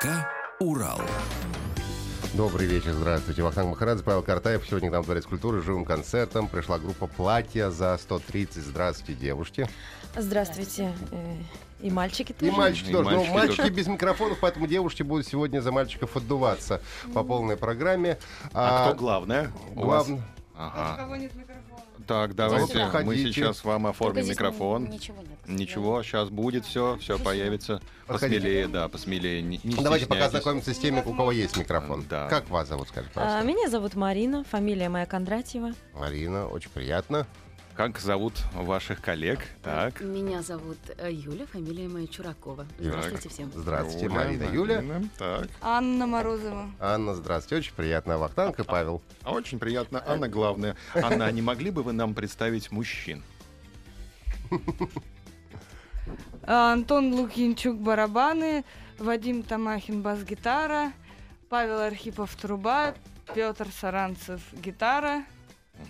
ДК «Урал». Добрый вечер, здравствуйте. Вахтанг Махарадзе, Павел Картаев. Сегодня к нам в Дворец культуры живым концертом пришла группа «Платья за 130». Здравствуйте, девушки. Здравствуйте. Э, И мальчики тоже. И мальчики И тоже. Но мальчики мальчики тоже. без микрофонов, поэтому девушки будут сегодня за мальчиков отдуваться по полной программе. А, кто главное? Главный? Ага. Так, давайте сюда. мы Ходите. сейчас вам оформим Только здесь микрофон. Ничего нет. Ничего, сейчас будет все, все появится. Подходите. Посмелее, да, посмелее. Не, не Давайте пока стесняйтесь. знакомимся с теми, у кого есть микрофон. Да. Как вас зовут, скажите, А, пожалуйста? Меня зовут Марина, фамилия моя Кондратьева. Марина, очень приятно. Как зовут ваших коллег? Так. Меня зовут э, Юля, фамилия моя Чуракова. Здравствуйте всем. Здравствуйте, Юля, Марина, Юля. Марина, Так. Анна Морозова. Анна, здравствуйте. Очень приятно. Вахтанг и Павел. А Очень приятно. Анна, главное. Анна, а не могли бы вы нам представить мужчин? А, Антон Лукинчук барабаны, Вадим Тамахин бас-гитара, Павел Архипов труба, Петр Саранцев гитара.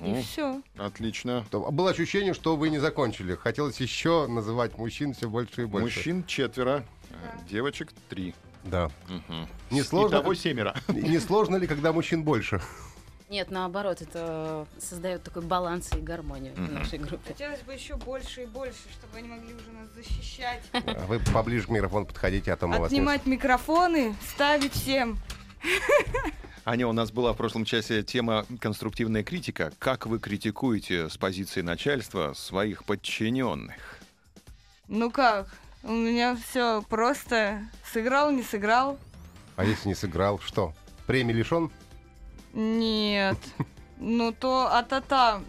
И все. Отлично. То- Было ощущение, что вы не закончили. Хотелось еще называть мужчин все больше и больше. Мужчин четверо, девочек три. Да. Не сложно? Итого семеро. Не сложно ли, когда мужчин больше? Нет, наоборот, это создает такой баланс и гармонию в Мгм. нашей группе. Хотелось бы еще больше и больше, чтобы они могли уже нас защищать. А Вы поближе к микрофону подходите, а то мы вас не... Отнимать микрофоны, ставить всем. Аня, у нас была в прошлом часе тема конструктивная критика. Как вы критикуете с позиции начальства своих подчиненных? Ну как? У меня все просто. Сыграл, не сыграл? А если не сыграл, что? Премии лишен? Нет. Ну то а-та-та.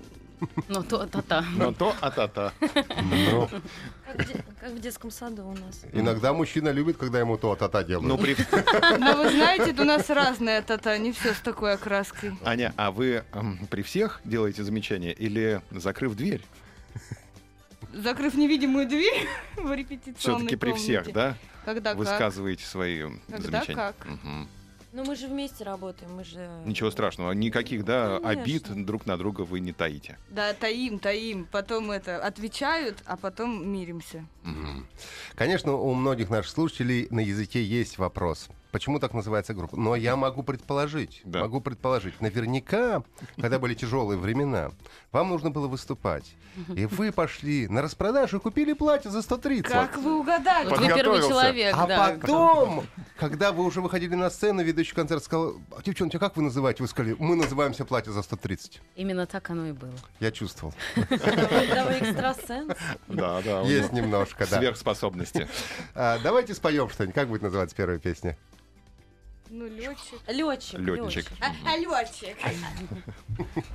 Но то, та-та. Но то, а та-та. Ну, Как, в де- как в детском саду у нас. иногда мужчина любит, когда ему то та-та делают. Ну, при... Но вы знаете, у нас разная та-та, не все с такой окраской. Аня, а вы эм, при всех делаете замечания или закрыв дверь? Закрыв невидимую дверь в репетиционной Все-таки при всех, комнате. да? Когда как? Высказываете свои Когда замечания? как. Мгм. Ну мы же вместе работаем, мы же... Ничего страшного. Никаких, да, Конечно. обид друг на друга вы не таите. Да, таим, таим. Потом это отвечают, а потом миримся. Конечно, у многих наших слушателей на языке есть вопрос. Почему так называется группа? Но я могу предположить, Да. могу предположить. Наверняка, когда были тяжелые времена, вам нужно было выступать. И вы пошли на распродажу и купили платье за 130. Как вы угадали? Вы первый человек, А да. потом, когда вы уже выходили на сцену, ведущий концерт сказал, «А, девчонки, а как вы называете? Вы сказали, мы называемся платье за 130. Именно так оно и было. Я чувствовал. Да вы экстрасенс. Да, да. Есть немножко, да. Сверхспособности. А, давайте споем что-нибудь. Как будет называться первая песня? Ну, летчик. Летчик. Летчик. А, летчик.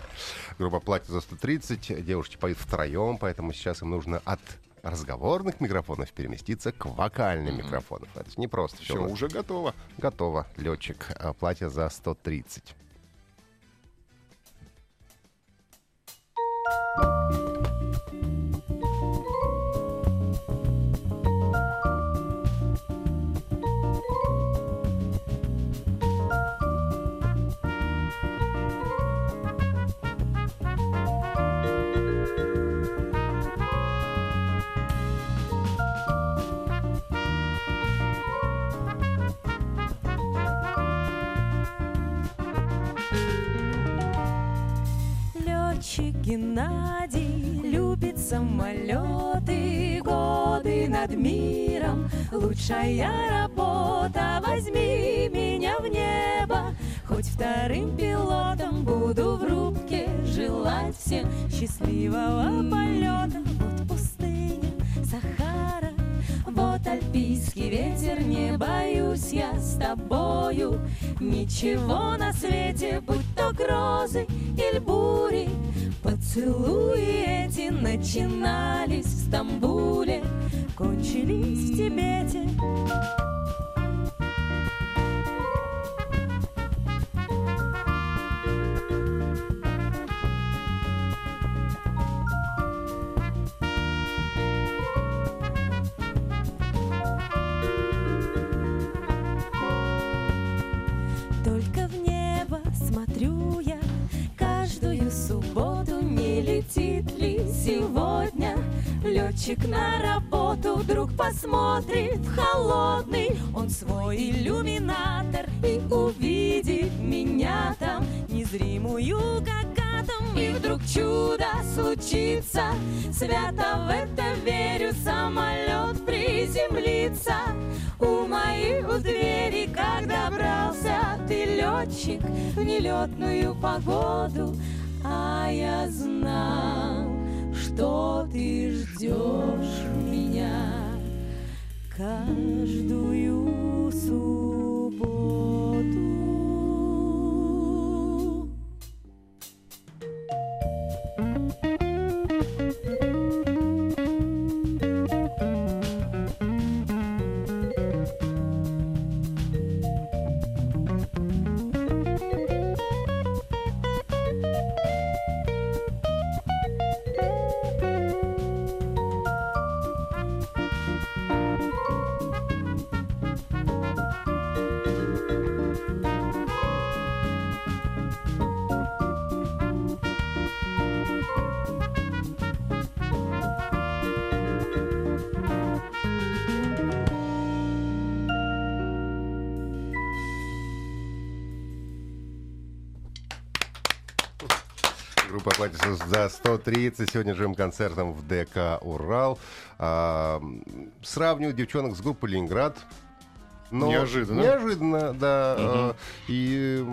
Группа «Платье за 130». Девушки поют втроем, поэтому сейчас им нужно от разговорных микрофонов переместиться к вокальным микрофонам. Это не просто все. Уже готово. Готово. Летчик. А, Платье за 130. Геннадий любит самолеты, годы над миром. Лучшая работа, возьми меня в небо, хоть вторым пилотом буду в рубке желать всем счастливого полета. Вот пустыня, Сахара, вот альпийский ветер, не боюсь я с тобою Ничего на свете, будь то грозы или бури Поцелуи эти начинались в Стамбуле, кончились в Тибете. Летчик на работу? Вдруг посмотрит в холодный он свой иллюминатор и увидит меня там незримую как атом. И вдруг чудо случится, свято в это верю, самолет приземлится у моих у двери, как добрался ты, летчик, в нелетную погоду, а я знал, что ты ждешь меня каждую субботу. Группа платится за 130 сегодня живым концертом в ДК «Урал». А, м, сравнивают девчонок с группой «Ленинград». Но Неожиданно. Неожиданно, да. э, И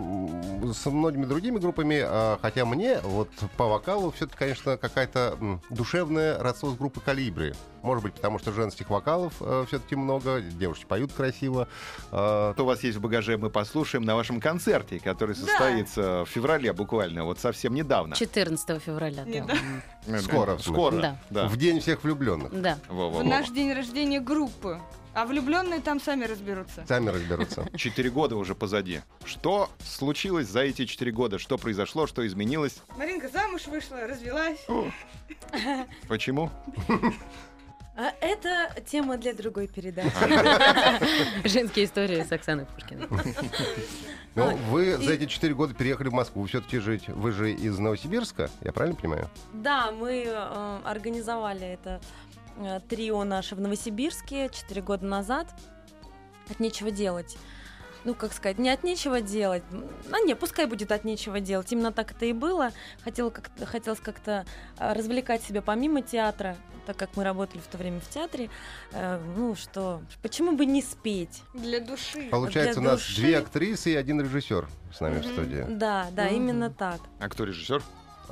со многими другими группами, а, хотя мне вот по вокалу все-таки, конечно, какая-то м, душевное родство с группой «Калибри». Может быть, потому что женских вокалов все-таки много, девушки поют красиво. А, Что у вас есть в багаже, мы послушаем на вашем концерте, который состоится в феврале буквально, вот совсем недавно. 14 февраля. да. Недавно. Э, Скоро, в Скоро, да. В день всех влюбленных. Да. Во-во-во. В наш день рождения группы. А влюбленные там сами разберутся. Сами разберутся. Четыре года уже позади. Что случилось за эти четыре года? Что произошло? Что изменилось? Маринка замуж вышла, развелась. Почему? А это тема для другой передачи. Женские истории с Оксаной Пушкиной. Ну, А, вы за эти четыре года переехали в Москву все-таки жить. Вы же из Новосибирска, я правильно понимаю? Да, мы э, организовали это трио наше в Новосибирске 4 года назад. От нечего делать. Ну, как сказать, не от нечего делать. А не, пускай будет от нечего делать. Именно так это и было. Хотел как хотелось как-то э, развлекать себя помимо театра, так как мы работали в то время в театре. Э, ну, что, почему бы не спеть? Для души. Получается, у для нас души. две актрисы и один режиссер с нами в Мгм. студии. Да, да, Мгм. именно так. А кто режиссер?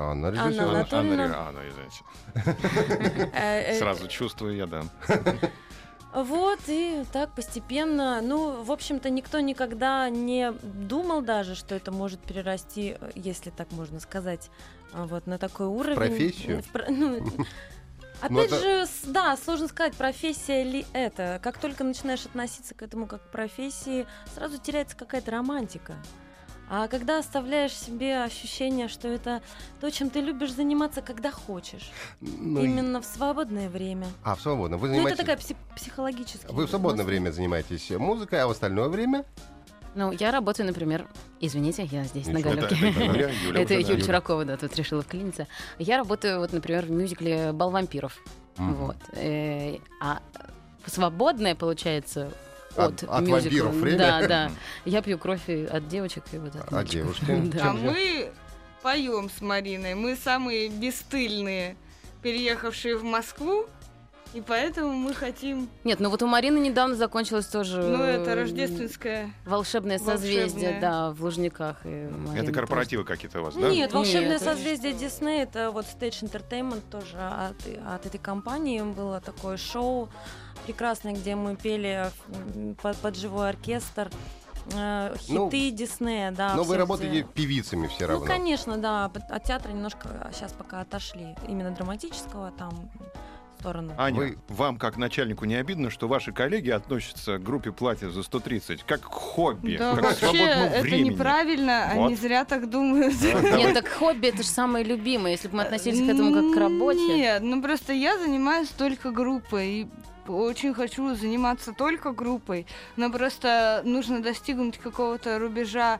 Анна Анна режиссер. Анатольевна. Анна, Анна, извините. Э, э, Сразу чувствую я, да. Вот, и так постепенно. Ну, в общем-то, никто никогда не думал даже, что это может перерасти, э, если так можно сказать, вот на такой уровень. профессию? В про- ну, Опять Ну, это- же, да, сложно сказать, профессия ли это. Как только начинаешь относиться к этому как к профессии, сразу теряется какая-то романтика. А когда оставляешь себе ощущение, что это то, чем ты любишь заниматься, когда хочешь, Ну, и- именно в свободное время. А, в свободное. Вы Ну, это занимаетесь... такая пси- психологическая. Вы в свободное время занимаетесь музыкой, а в остальное время? Ну, я работаю, например, извините, я здесь на Ничего. Это, галерке. это Это. Юль Чуракова, да, тут решила вклиниться. Я работаю, вот, например, в мюзикле «Бал вампиров». Вот. Э, А свободное, получается, От- от, от мюзикла. вампиров время? Да, да. Я пью кровь от девочек и вот от мальчиков. девушки? Да. А мы поем с Мариной. Мы самые бесстыльные, переехавшие в Москву. И поэтому мы хотим... Нет, ну вот у Марины недавно закончилось тоже... Ну, это э, Волшебное рождественское. созвездие, Волшебное. да, в Лужниках. и Марина Это тоже. корпоративы какие-то у вас, да? Нет, волшебное Нет, созвездие Дисней это вот Stage Entertainment тоже от, от этой компании было такое шоу прекрасное, где мы пели под, под живой оркестр. э, Ну, хиты Диснея, да. Но вы работаете эти- певицами все равно. Ну, конечно, да. От театра немножко сейчас пока отошли. Именно драматического там сторону. Аня, Вы- вам как начальнику не обидно, что ваши коллеги относятся к группе платья за 130 как к хобби, Да, как к вообще, свободному это времени? неправильно, Вот. они зря так думают. Нет, так хобби это же самое любимое. Если бы мы относились к этому как к работе. Нет, ну просто я занимаюсь только группой. И очень хочу заниматься только группой. Но просто нужно достигнуть какого-то рубежа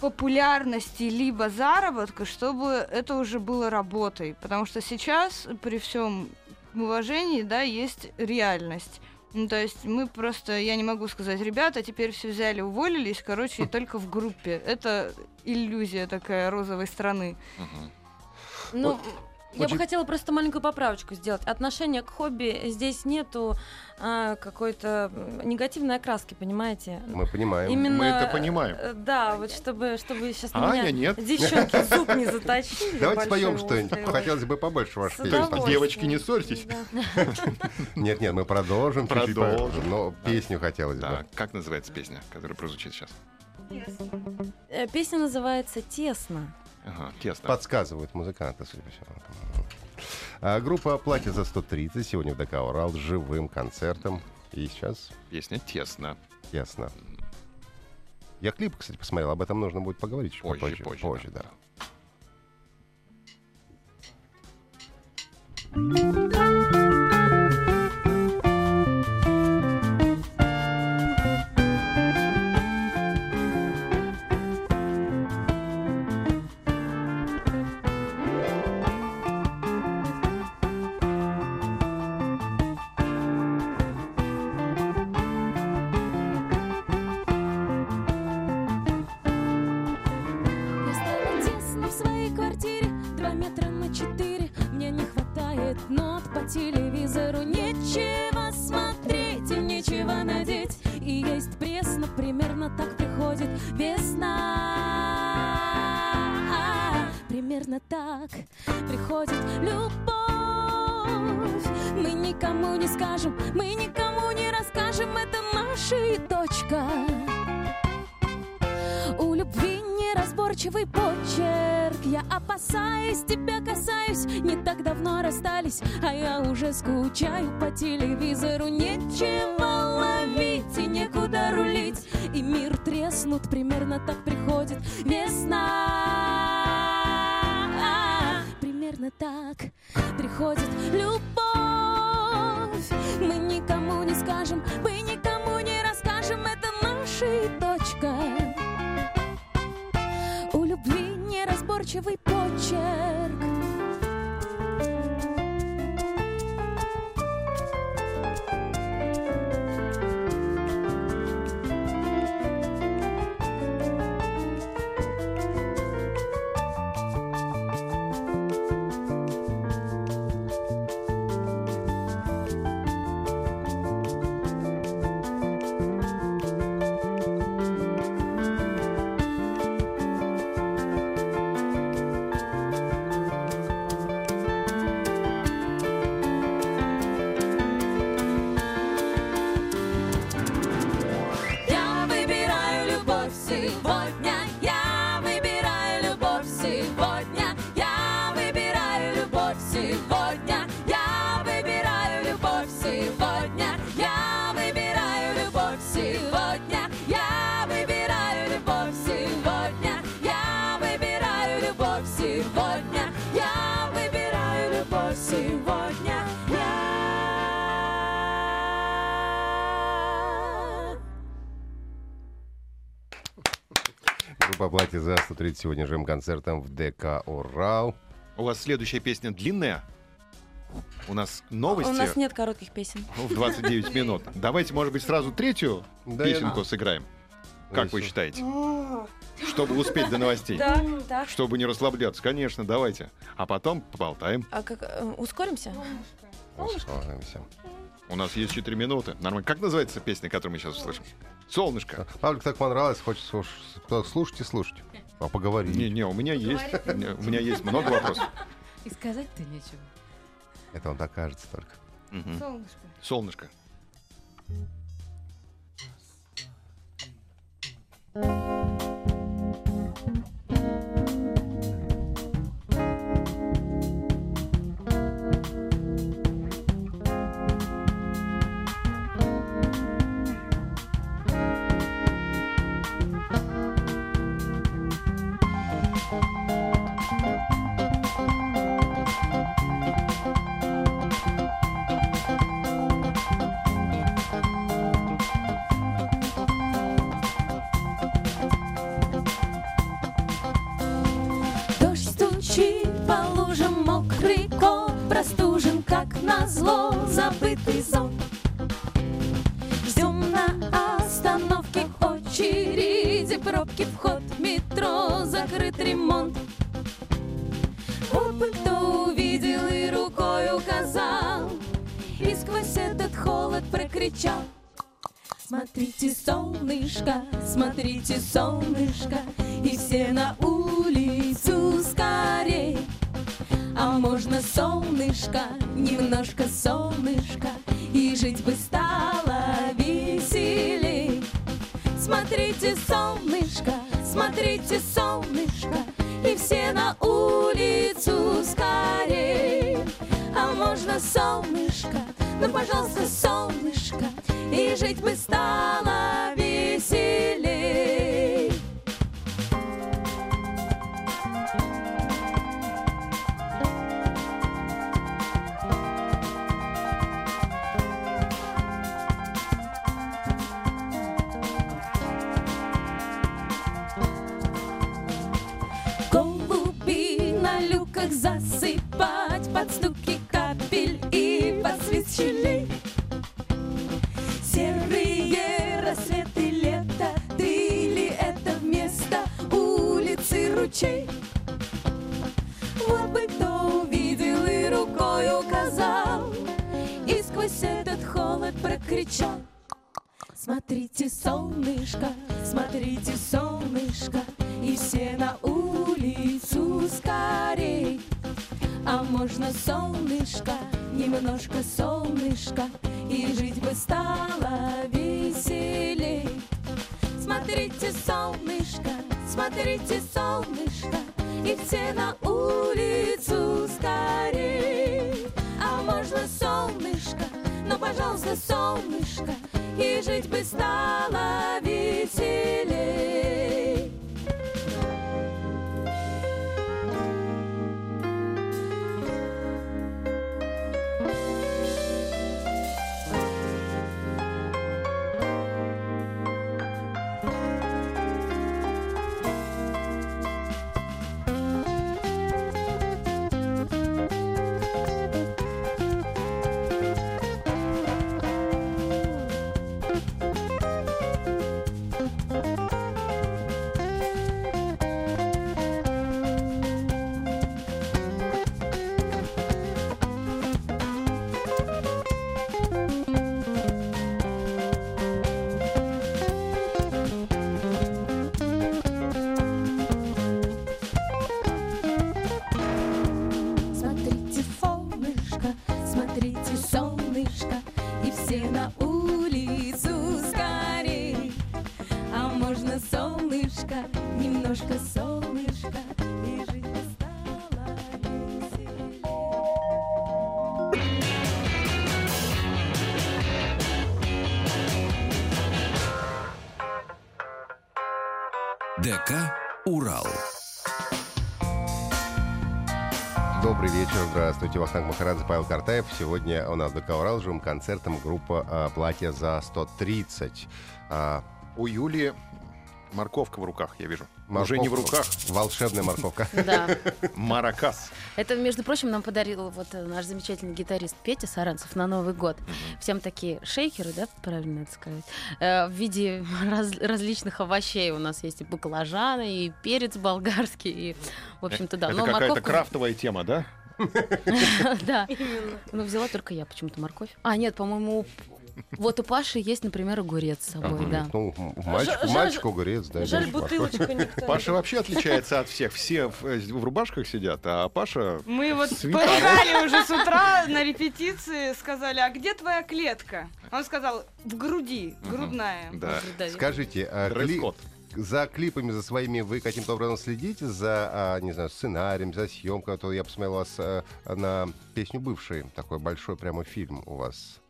популярности либо заработка, чтобы это уже было работой. Потому что сейчас, при всем уважении, да, есть реальность. Ну, то есть мы просто, я не могу сказать, ребята, теперь все взяли, уволились, короче, и только в группе. Это иллюзия такая розовой страны. Ну, Вот я очень- бы хотела просто маленькую поправочку сделать. Отношение к хобби здесь нету а, какой-то негативной окраски, понимаете? Мы понимаем. Именно, Мы это понимаем. э, Да, вот чтобы, чтобы сейчас А меня нет. девчонки зуб не заточили. Давайте споем что-нибудь. Хотелось бы побольше ваших песен. девочки, не ссорьтесь. Нет, нет, мы продолжим. Продолжим. Но песню хотелось бы. Как называется песня, которая прозвучит сейчас? Э, Песня называется «Тесно». Ага, тесно. Подсказывают музыканты, судя по всему. А, группа «Платье за 130» сегодня в ДК «Урал» с живым концертом. И сейчас Песня тесно. ясно. Я клип, кстати, посмотрел. Об этом нужно будет поговорить чуть Позже, попозже. позже, позже да. да. Неразборчивый почерк. Я опасаюсь, тебя касаюсь. Не так давно расстались А я уже скучаю по телевизору. Нечего ловить и некуда рулить. И мир треснут, примерно так приходит весна. Примерно так приходит. Любовь Группа «Платье за 130» сегодня живым концертом в ДК «Урал». У вас следующая песня длинная? У нас новости У нас нет коротких песен. в 29 минут. Давайте, может быть, сразу третью Да, я- песенку сыграем. Как вы считаете? Чтобы успеть до новостей. Да, так. Чтобы не расслабляться, конечно, давайте. А потом поболтаем. А как э, ускоримся? Ускоримся. У нас есть 4 минуты. Нормально. Как называется песня, которую мы сейчас услышим? Солнышко. Павлик так понравилось, хочется слушать и слушать. А поговорить. Не-не, у меня есть. У меня- есть много вопросов. И сказать-то нечего. Это он так кажется только. Мгм. Солнышко. Солнышко. Дождь можно солнышко, ну, пожалуйста, солнышко, и жить бы стало веселей. Голуби на люках засыпать под стуки прокричал. Смотрите, солнышко, смотрите, солнышко, и все на улицу скорей. А можно солнышко, немножко солнышко, и жить бы стало веселей. Смотрите, солнышко, смотрите, солнышко, и все на улицу скорей. Пожалуйста, солнышко, и жить бы стало веселей. Солнышко, немножко солнышко, и жить бы стало веселей. ДК «Урал». Добрый вечер, здравствуйте. Вахтанг Махарадзе, Павел Картаев. Сегодня у нас до Каурал живым концертом группа а, «Платье за 130». А, У Юли морковка в руках, я вижу. Уже морковка- не в руках, Волшебная морковка. Да. маракас. Это, между прочим, нам подарил вот э, наш замечательный гитарист Петя Саранцев на Новый год. Всем такие шейкеры, да, правильно это сказать, Э, в виде раз- различных овощей. У нас есть и баклажаны, и перец болгарский, и, в общем-то, да. Это какая-то крафтовая тема, да? Да. Ну, взяла только я почему-то морковь. А, нет, по-моему, вот у Паши есть, например, огурец с собой, да. Ну, мальчик, Жаль- мальчик огурец, да. Жаль, бутылочка никто. Паша вообще отличается от всех. Все в, э, в рубашках сидят, а Паша... Мы вот Свитер. поругали уже с утра на репетиции, сказали, а где твоя клетка? Он сказал, в груди, грудная. Да. Скажите, а, за клипами, за своими вы каким-то образом следите за, а, не знаю, сценарием, за съемкой? А то я посмотрел у вас а, на песню «Бывший», такой большой прямо фильм у вас.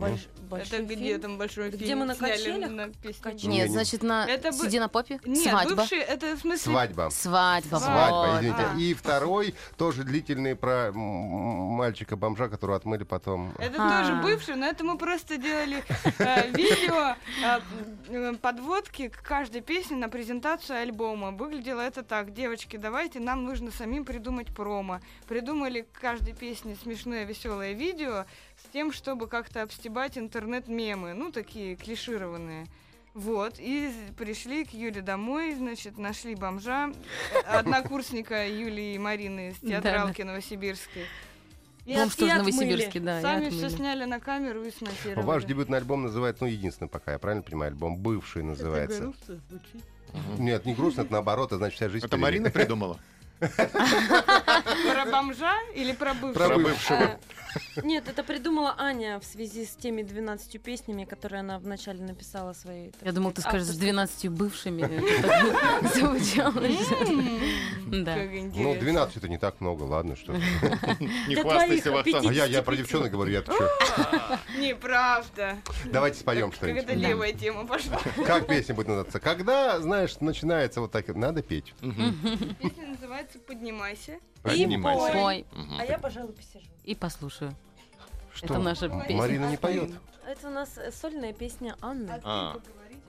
Больш- большой Это где фильм. там большой Где фильм мы на качелях? на песню? Нет, не- значит, на Это «Сиди на попе» Нет, свадьба. бывший, это в смысле... Свадьба. Свадьба. Свадьба, вот. извините. А. И второй, тоже длительный, про мальчика-бомжа, которого отмыли потом. Это А. тоже бывший, но это мы просто делали э, видео э, подводки к каждой песне на презентацию альбома. Выглядело это так. Девочки, давайте, нам нужно самим придумать промо. Придумали к каждой песне смешное, веселое видео с тем, чтобы как-то обстебать интернет-мемы. Ну, такие клишированные. Вот, и пришли к Юле домой, значит, нашли бомжа, э, однокурсника Юлии и Марины из театралки Новосибирской. И Бомж тоже. Новосибирске, да. Сами все сняли на камеру и смонтировали. Ваш дебютный альбом называется, ну, единственный пока, я правильно понимаю, альбом «Бывший» называется. Нет, не грустно, это наоборот, это значит вся жизнь Это. Марина придумала? Про бомжа или про бывшего? Про бывшего. Э, Нет, это придумала Аня в связи с теми 12 песнями, которые она вначале написала свои. так Я думал, ты скажешь, с авторские. 12 бывшими. Звучало. Ну, интересно. 12 это не так много, ладно, что. Не хвастайся, Вахтанг. А я, я 55. про девчонок говорю, я что? Неправда. Давайте споем Как это что-нибудь. левая тема пошла. Как песня будет называться? Когда, знаешь, начинается вот так, надо петь. Песня называется «Поднимайся». Поднимайся. Пой Мгм. А я, пожалуй, посижу. и послушаю. Что? Это наша песня. Марина не поет. Это у нас э, сольная песня Анны. А,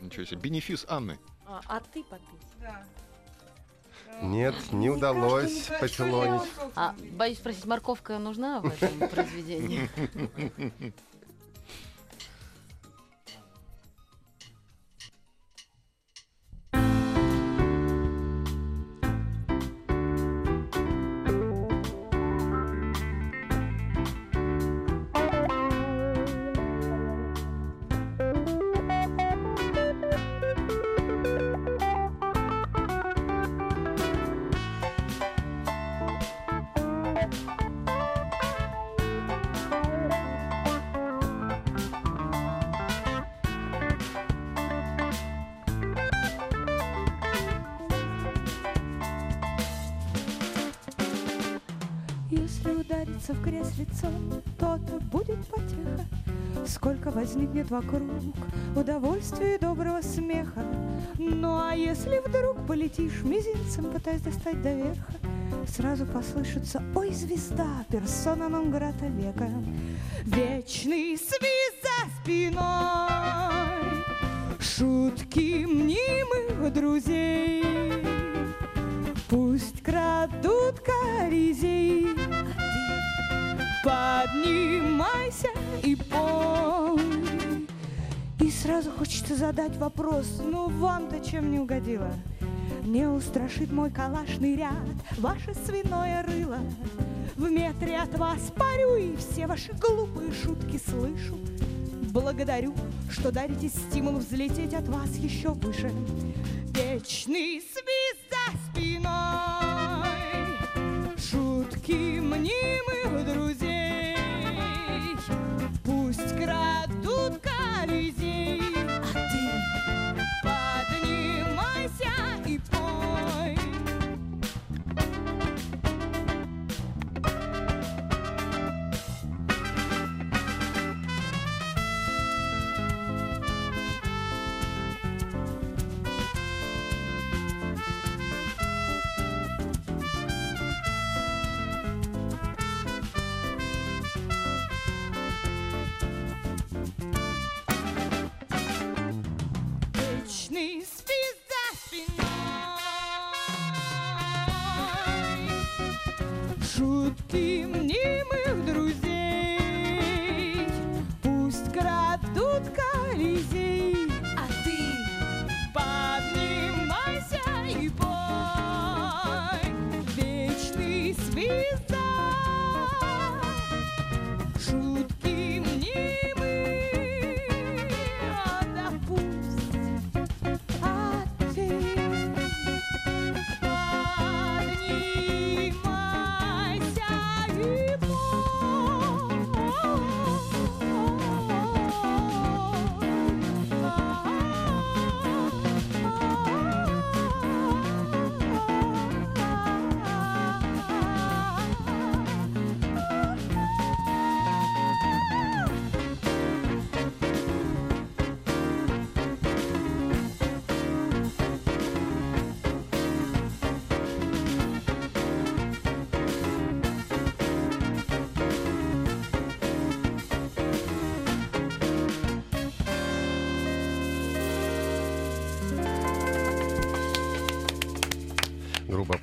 ничего себе. Бенефис Анны. А, а ты попей. Да. Нет, не удалось небольшой А, боюсь спросить, морковка нужна в этом произведении? Удариться в грязь лицом, то-то будет потеха. Сколько возникнет вокруг удовольствия и доброго смеха. Ну а если вдруг полетишь мизинцем, пытаясь достать до верха, сразу послышится «Ой, звезда, персона нон грата века». Вечный свист хочется задать вопрос, ну вам-то чем не угодило? Не устрашит мой калашный ряд, ваше свиное рыло. В метре от вас парю и все ваши глупые шутки слышу. Благодарю, что дарите стимул взлететь от вас еще выше. Вечный свист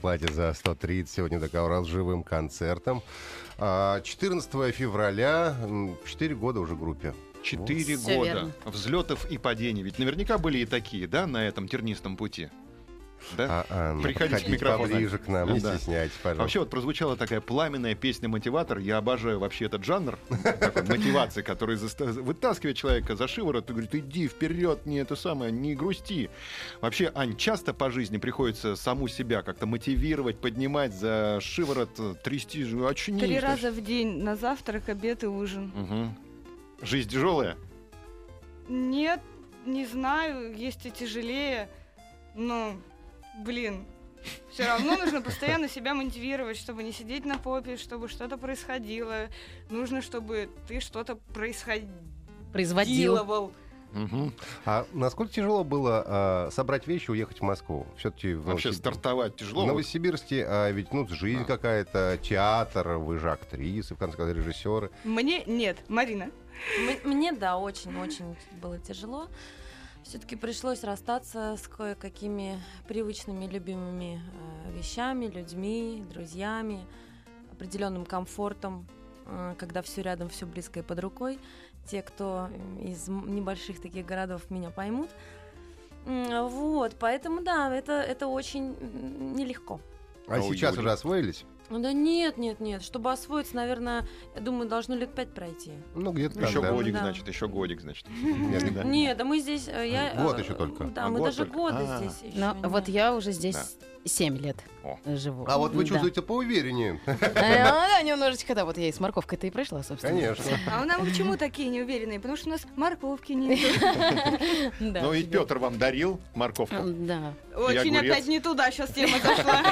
плате за 130. Сегодня ДК «Урал» с живым концертом. А, 14 февраля, 4 года уже группе. Четыре года верно. взлетов и падений. Ведь наверняка были и такие, да, на этом тернистом пути. Да? А, а, ну, Приходите к микрофону. поближе к нам, не Да. стесняйтесь, пожалуйста. Вообще вот прозвучала такая пламенная песня-мотиватор. Я обожаю вообще этот жанр такой мотивации, который вытаскивает человека за шиворот и говорит, иди вперед, не это самое, не грусти. Вообще, Ань, часто по жизни приходится саму себя как-то мотивировать, поднимать за шиворот, трясти, очнись. Три раза в день на завтрак, обед и ужин. Жизнь тяжелая? Нет, не знаю, есть и тяжелее, но, блин, все равно нужно постоянно себя мотивировать, чтобы не сидеть на попе, чтобы что-то происходило. Нужно, чтобы ты что-то происходило. Производил. Мгм. А насколько тяжело было а, собрать вещи и уехать в Москву? Все-таки в, Вообще Новосиб- стартовать в тяжело. Вот Новосибирске а, ведь ну, жизнь А. какая-то, театр, вы же актрисы, в конце концов, режиссеры. Мне нет, Марина. М- Мне, да, очень-очень было тяжело. Все-таки пришлось расстаться с кое-какими привычными, любимыми э, вещами, людьми, друзьями, определенным комфортом, э, когда все рядом, все близко и под рукой. Те, кто из небольших таких городов меня поймут. Вот, поэтому да, это, это очень нелегко. А Ой, сейчас уже освоились? Ну Да нет, нет, нет. Чтобы освоиться, наверное, я думаю, должно лет пять пройти. Ну, где-то Еще да. годик, Да. значит, еще годик, значит. Нет, Да. Мы здесь... э, Я, Год э, еще только. Да, А, мы даже года А. здесь еще вот я уже здесь 7 лет О. живу. А вот вы Да. чувствуете поувереннее. Э, Да, немножечко, да, вот я и с морковкой-то и пришла, собственно. Конечно. А нам почему такие неуверенные? Потому что у нас морковки нет. Да. Ну и Петр вам дарил морковку. Да. Очень опять не туда сейчас тема зашла.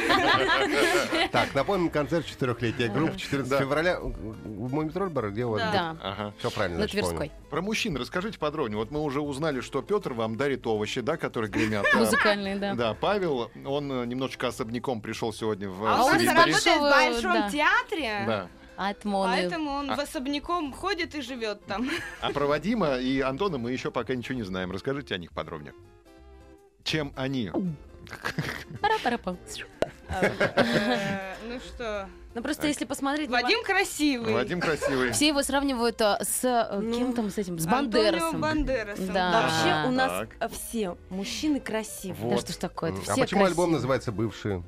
Так, напомним, концерт четырехлетия группы 14 Да. февраля. В Мумитрольбар, где у вас? Да. Все правильно, На. Тверской. Про мужчин расскажите подробнее. Вот мы уже узнали, что Петр вам дарит овощи, да, которые гремят. Музыкальный, да. Да, Павел, он э, немножечко особняком пришел сегодня в А он работает в Большом да. театре. Да. Атмоны. Поэтому он А- в особняком ходит и живет там. А про Вадима и Антона мы еще пока ничего не знаем. Расскажите о них подробнее. Чем они? Пара-пара-пам. Э, Ну что, Ну просто если посмотреть... на Вадим красивый. Вадим красивый. Все его сравнивают а, с э, Ну, кем там с этим, с Антонио Бандерасом. Бандерасом. Да. Вообще у нас э, все мужчины красивые. Да что ж такое? А Все почему альбом называется «Бывшие»?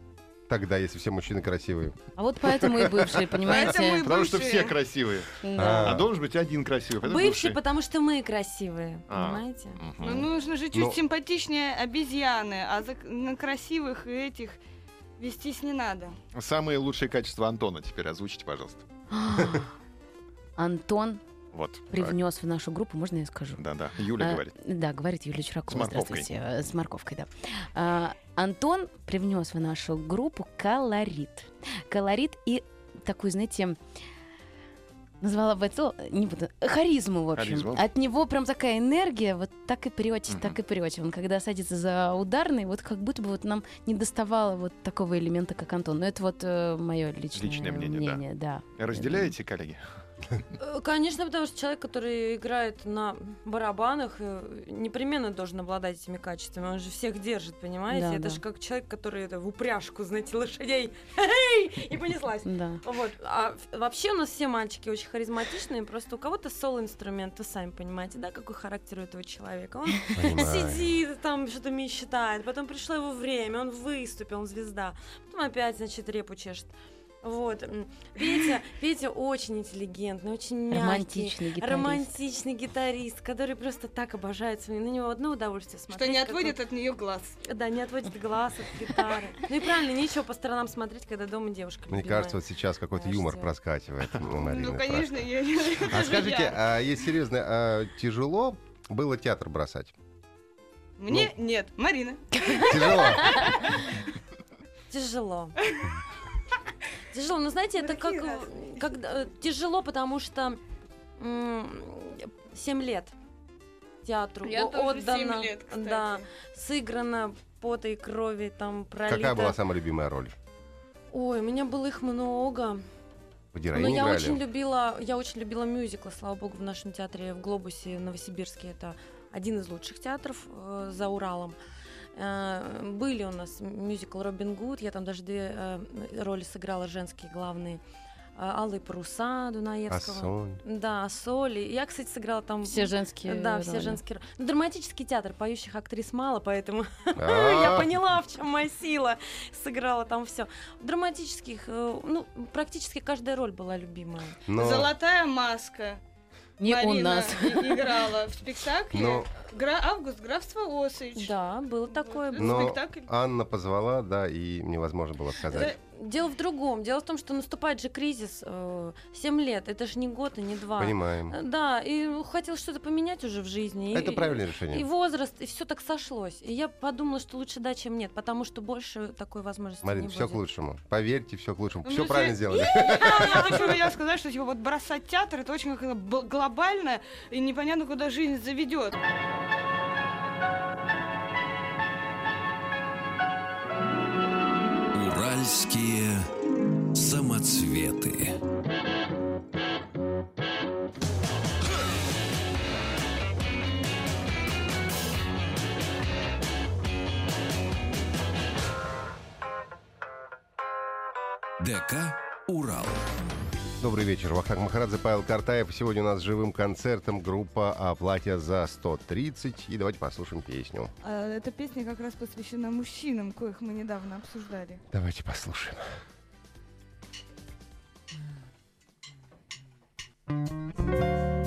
Тогда, если все мужчины красивые. А вот поэтому и бывшие, Поэтому понимаете? и Потому что все красивые. Да. А должен быть один красивый. Бывшие, бывший. потому что мы красивые, А. понимаете? Ну, Мгм. нужно же чуть Ну. симпатичнее обезьяны, а за- на красивых этих вестись не надо. Самые лучшие качества Антона теперь озвучите, пожалуйста. Антон Вот. привнес в нашу группу, можно я скажу? Да-да, Юля А, говорит. Да, говорит Юлия Чуракова. С морковкой. Здравствуйте. э, С морковкой, да. А, Антон привнес в нашу группу колорит. Колорит и такую, знаете, назвала бы это, не буду, харизму, в общем. Харизму. От него прям такая энергия, вот так и прете, Мгм. так и прете. Он когда садится за ударный, вот как будто бы вот нам не доставало вот такого элемента, как Антон. Но это вот мое личное, Личное мнение, да. да. Разделяете, коллеги? Э, Конечно, потому что человек, который играет на барабанах, э, непременно должен обладать этими качествами. Он же всех держит, понимаете? Да, это да. же как человек, который это, в упряжку, знаете, лошадей. И понеслась. Да. Вот. А вообще у нас все мальчики очень харизматичные, просто у кого-то соло-инструмент, вы сами понимаете, да, какой характер у этого человека. Он Понимаю. сидит там, что-то мечтает, потом пришло его время, он выступил, он звезда, потом опять, значит, репу чешет. Вот. Петя, Петя очень интеллигентный, очень мягкий, Романтичный гитарист. романтичный гитарист, который просто так обожает свои, на него одно удовольствие смотреть. Что не отводит от нее глаз. он- Да, не отводит глаз от гитары. Ну и правильно, нечего по сторонам смотреть, когда дома девушка Мне любимая. кажется, вот сейчас какой-то юмор проскакивает. у Марины, Ну, конечно, я... А скажите, а есть серьезно, а тяжело было театр бросать? Мне нет. Марина. Тяжело. Тяжело. Тяжело, но знаете, это как, э, когда, э, тяжело, потому что 7 лет театру Я отдано, лет, кстати. да, сыграно пота и крови, там пролито. Какая была самая любимая роль? Ой, у меня было их много. Но героиню я очень играли? любила, я очень любила мюзиклы, слава богу, в нашем театре в Глобусе в Новосибирске. Это один из лучших театров э, за Уралом. Э, Были у нас мюзикл Робин Гуд, я там даже две э, роли сыграла женские главные. Э, Алые паруса Дунаевского. Ассоль. Да, Соли. Я, кстати, сыграла там... Все женские Да, все роли. женские роли. Ну, драматический театр, поющих актрис мало, поэтому я А, поняла, в чем моя сила. Сыграла там все. Драматических, э, ну, практически каждая роль была любимая. Золотая маска. Не у Марина нас. и- играла в спектакле Но- Гра- Август, графство Осыч. Да, было такое. Вот. Но спектакль. Анна позвала, да, и невозможно было сказать. Дело в другом. Дело в том, что наступает же кризис. э, Семь лет. Это же не год и не два. Понимаем. Э, Да, и хотелось что-то поменять уже в жизни. Это и, правильное И решение. возраст, и все так сошлось. И я подумала, что лучше да, чем нет, потому что больше такой возможности Марин, не все будет. к лучшему. Поверьте, все к лучшему. Ну, Все правильно сделали. Я хочу я сказать, что типа, вот бросать театр это очень глобально и непонятно, куда жизнь заведет. Уральские самоцветы. Добрый вечер. Вахтанг Махарадзе, Павел Картаев. Сегодня у нас с живым концертом группа «А платье за 130». И давайте послушаем песню. А, Эта песня как раз посвящена мужчинам, коих мы недавно обсуждали. Давайте послушаем. У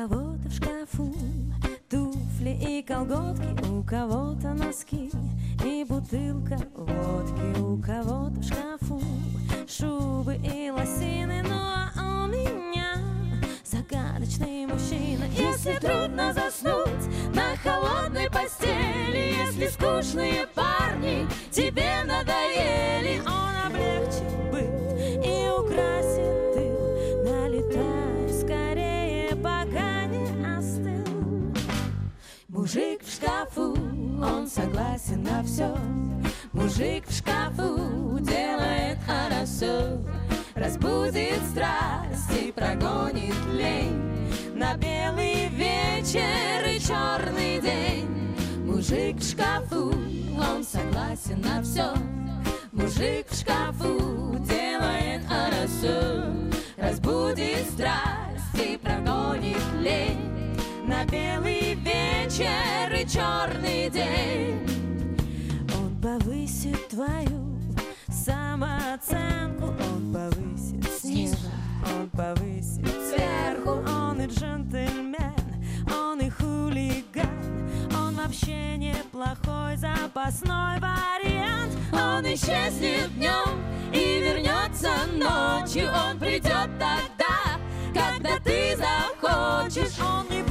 кого-то в шкафу. Туфли и колготки, у кого-то носки. И бутылка водки, у кого-то в шкафу. Шубы и лосины, ну а у меня загадочный мужчина. Если трудно заснуть на холодной постели, если скучные согласен на все. Мужик в шкафу делает хорошо. Разбудит страсть и прогонит лень. На белый вечер и черный день. Мужик в шкафу, он согласен на все Мужик в шкафу делает хорошо. Разбудит страсть и прогонит лень На белый вечер и черный день. Он повысит твою самооценку Он повысит снизу, он повысит сверху. Он и джентльмен, он и хулиган Он вообще неплохой запасной вариант. Он исчезнет днем и вернется ночью. Он придет тогда, когда ты захочешь. Он не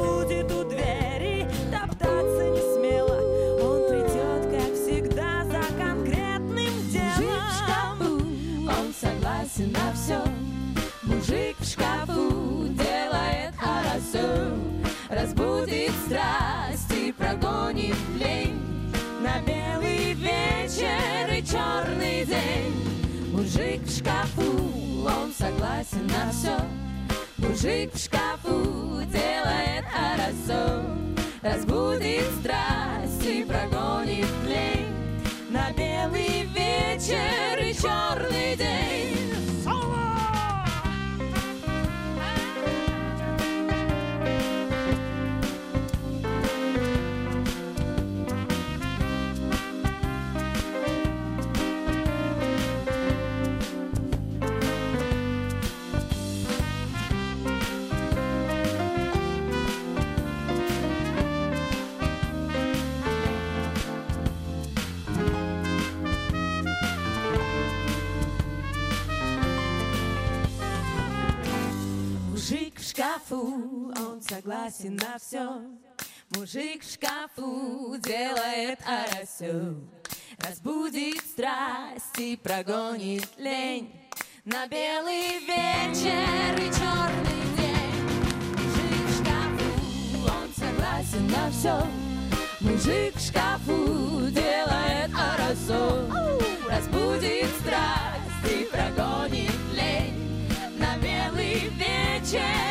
черный день. Мужик в шкафу, он согласен на все Мужик в шкафу делает хорошо Разбудит страсть и прогонит лень. На белый вечер и черный день согласен на все. Мужик в шкафу делает арасю. Разбудит страсть и прогонит лень. На белый вечер и черный день. Мужик в шкафу, он согласен на все Мужик в шкафу делает арасу Разбудит страсть и прогонит лень. На белый вечер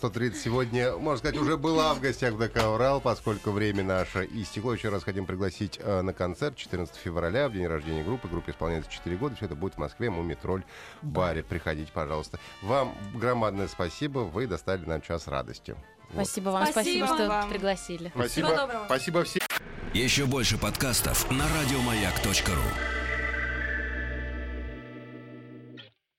130» сегодня, можно сказать, уже была в гостях в ДК «Урал», поскольку время наше истекло. Еще раз хотим пригласить э, на концерт 14 февраля, в день рождения группы. Группе исполняется 4 года. Все это будет в Москве, Мумитроль баре. Приходите, пожалуйста. Вам громадное спасибо. Вы достали нам час радости. Вот. Спасибо вам, Спасибо спасибо, что вам. пригласили. Всего доброго. Спасибо всем. Еще больше подкастов на радиомаяк.ру.